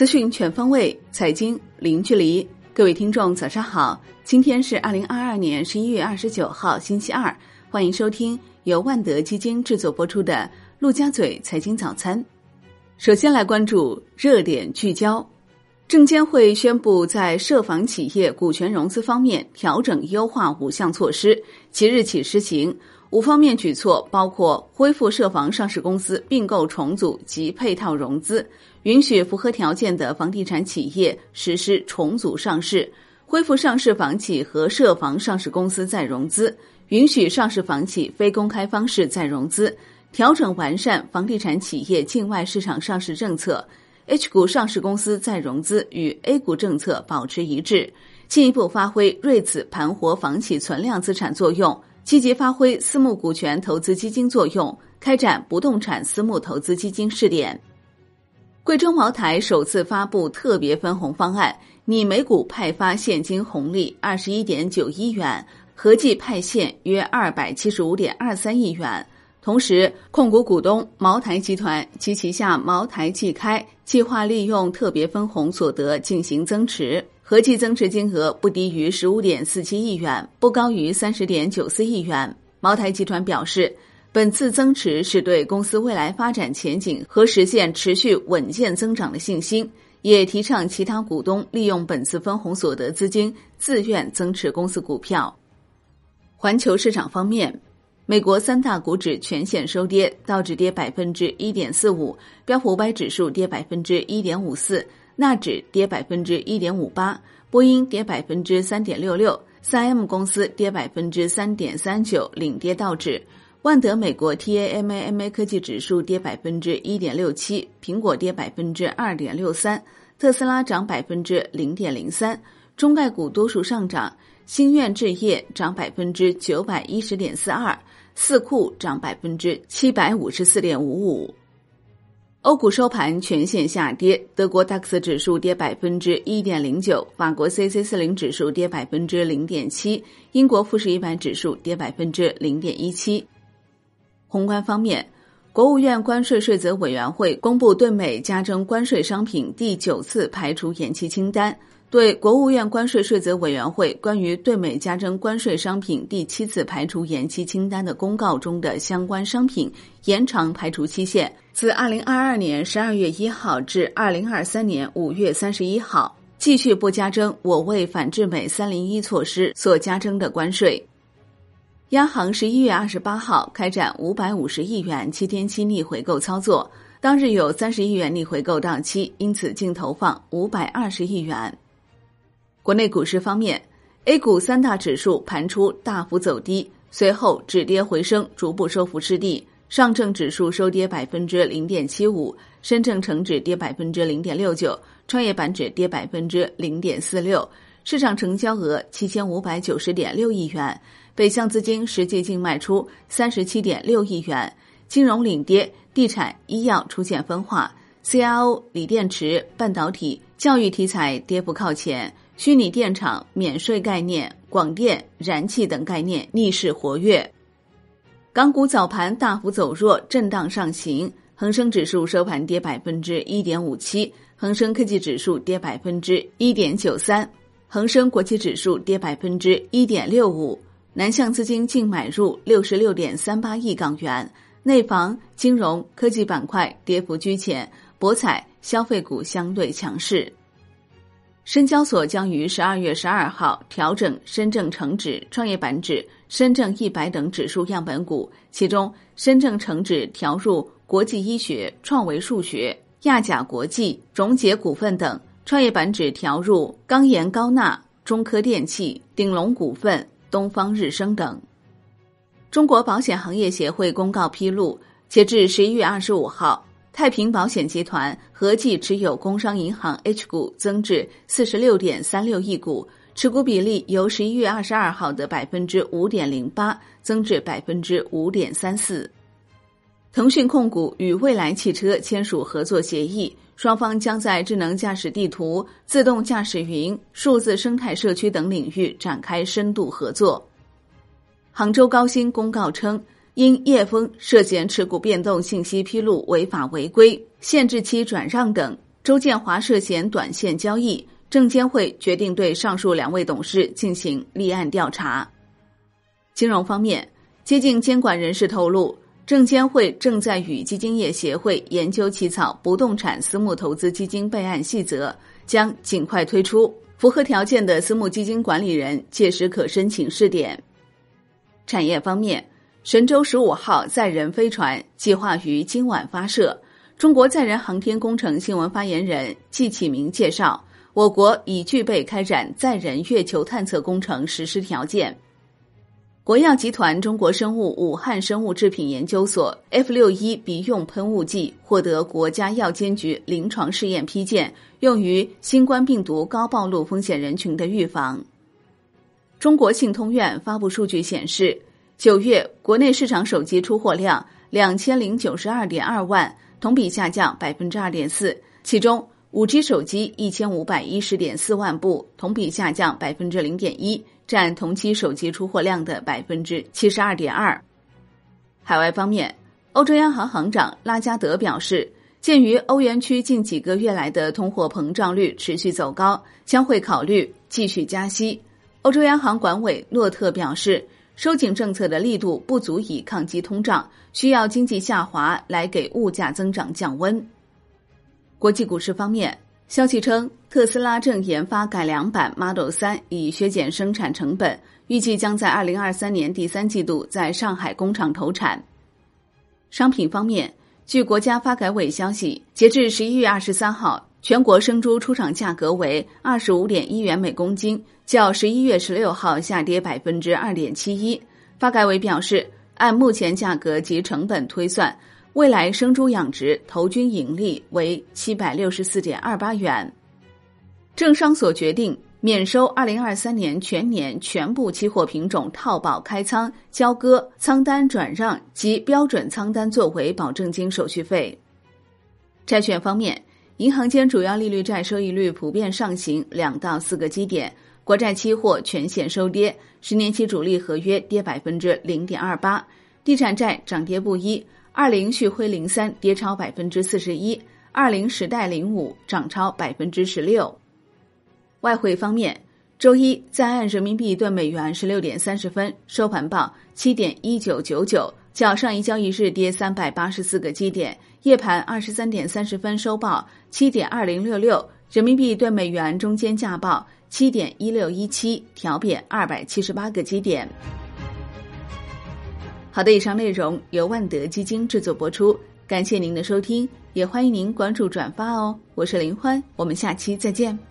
资讯全方位，财经零距离。各位听众，早上好！今天是二零二二年十一月二十九号，星期二。欢迎收听由万德基金制作播出的《陆家嘴财经早餐》。首先来关注热点聚焦。证监会宣布，在涉房企业股权融资方面调整优化五项措施，即日起施行。五方面举措包括恢复涉房上市公司并购重组及配套融资，允许符合条件的房地产企业实施重组上市；恢复上市房企和涉房上市公司再融资，允许上市房企非公开方式再融资；调整完善房地产企业境外市场上市政策；H 股上市公司再融资与 A 股政策保持一致，进一步发挥瑞子盘活房企存量资产作用。积极发挥私募股权投资基金作用，开展不动产私募投资基金试点。贵州茅台首次发布特别分红方案，拟每股派发现金红利二十一点九亿元，合计派现约二百七十五点二三亿元。同时，控股股东茅台集团及旗下茅台季开计划利用特别分红所得进行增持。合计增持金额不低于十五点四七亿元，不高于三十点九四亿元。茅台集团表示，本次增持是对公司未来发展前景和实现持续稳健增长的信心，也提倡其他股东利用本次分红所得资金自愿增持公司股票。环球市场方面，美国三大股指全线收跌，道指跌百分之一点四五，标普五百指数跌百分之一点五四。纳指跌百分之一点五八，波音跌百分之三点六六，三 M 公司跌百分之三点三九，领跌道指。万德美国 TAMAMA 科技指数跌百分之一点六七，苹果跌百分之二点六三，特斯拉涨百分之零点零三。中概股多数上涨，星苑置业涨百分之九百一十点四二，四库涨百分之七百五十四点五五。欧股收盘全线下跌，德国 DAX 指数跌百分之一点零九，法国 c c 四零指数跌百分之零点七，英国富时一百指数跌百分之零点一七。宏观方面，国务院关税税则委员会公布对美加征关税商品第九次排除延期清单。对国务院关税税则委员会关于对美加征关税商品第七次排除延期清单的公告中的相关商品延长排除期限，自二零二二年十二月一号至二零二三年五月三十一号，继续不加征我为反制美三零一措施所加征的关税。央行十一月二十八号开展五百五十亿元七天期逆回购操作，当日有三十亿元逆回购到期，因此净投放五百二十亿元。国内股市方面，A 股三大指数盘初大幅走低，随后止跌回升，逐步收复失地。上证指数收跌百分之零点七五，深证成指跌百分之零点六九，创业板指跌百分之零点四六。市场成交额七千五百九十点六亿元，北向资金实际净卖出三十七点六亿元。金融领跌，地产、医药出现分化，CRO、锂电池、半导体、教育题材跌幅靠前。虚拟电厂、免税概念、广电、燃气等概念逆势活跃。港股早盘大幅走弱，震荡上行。恒生指数收盘跌百分之一点五七，恒生科技指数跌百分之一点九三，恒生国际指数跌百分之一点六五。南向资金净买入六十六点三八亿港元，内房、金融科技板块跌幅居前，博彩、消费股相对强势。深交所将于十二月十二号调整深证成指、创业板指、深证一百等指数样本股，其中深证成指调入国际医学、创维数学、亚甲国际、荣捷股份等；创业板指调入钢研高钠、中科电器、鼎龙股份、东方日升等。中国保险行业协会公告披露，截至十一月二十五号。太平保险集团合计持有工商银行 H 股增至四十六点三六亿股，持股比例由十一月二十二号的百分之五点零八增至百分之五点三四。腾讯控股与蔚来汽车签署合作协议，双方将在智能驾驶地图、自动驾驶云、数字生态社区等领域展开深度合作。杭州高新公告称。因叶峰涉嫌持股变动信息披露违法违规、限制期转让等，周建华涉嫌短线交易，证监会决定对上述两位董事进行立案调查。金融方面，接近监管人士透露，证监会正在与基金业协会研究起草不动产私募投资基金备案细则，将尽快推出。符合条件的私募基金管理人届时可申请试点。产业方面，神舟十五号载人飞船计划于今晚发射。中国载人航天工程新闻发言人季启明介绍，我国已具备开展载人月球探测工程实施条件。国药集团中国生物武汉生物制品研究所 F 六一鼻用喷雾剂获得国家药监局临床试验批件，用于新冠病毒高暴露风险人群的预防。中国信通院发布数据显示，九月国内市场手机出货量两千零九十二点二万。同比下降百分之二点四，其中五 G 手机一千五百一十点四万部，同比下降百分之零点一，占同期手机出货量的百分之七十二点二。海外方面，欧洲央行行长拉加德表示，鉴于欧元区近几个月来的通货膨胀率持续走高，将会考虑继续加息。欧洲央行管委诺特表示。收紧政策的力度不足以抗击通胀，需要经济下滑来给物价增长降温。国际股市方面，消息称特斯拉正研发改良版 Model 3，以削减生产成本，预计将在二零二三年第三季度在上海工厂投产。商品方面，据国家发改委消息，截至十一月二十三号。全国生猪出厂价格为二十五点一元每公斤，较十一月十六号下跌百分之二点七一。发改委表示，按目前价格及成本推算，未来生猪养殖头均盈利为七百六十四点二八元。政商所决定免收二零二三年全年全部期货品种套保开仓、交割、仓单转让及标准仓单作为保证金手续费。债券方面。银行间主要利率债收益率普遍上行两到四个基点，国债期货全线收跌，十年期主力合约跌百分之零点二八，地产债涨跌不一，二零旭辉零三跌超百分之四十一，二零时代零五涨超百分之十六。外汇方面，周一在岸人民币兑美元十六点三十分收盘报七点一九九九。较上一交易日跌三百八十四个基点，夜盘二十三点三十分收报七点二零六六，人民币对美元中间价报七点一六一七，调贬二百七十八个基点。好的，以上内容由万德基金制作播出，感谢您的收听，也欢迎您关注转发哦。我是林欢，我们下期再见。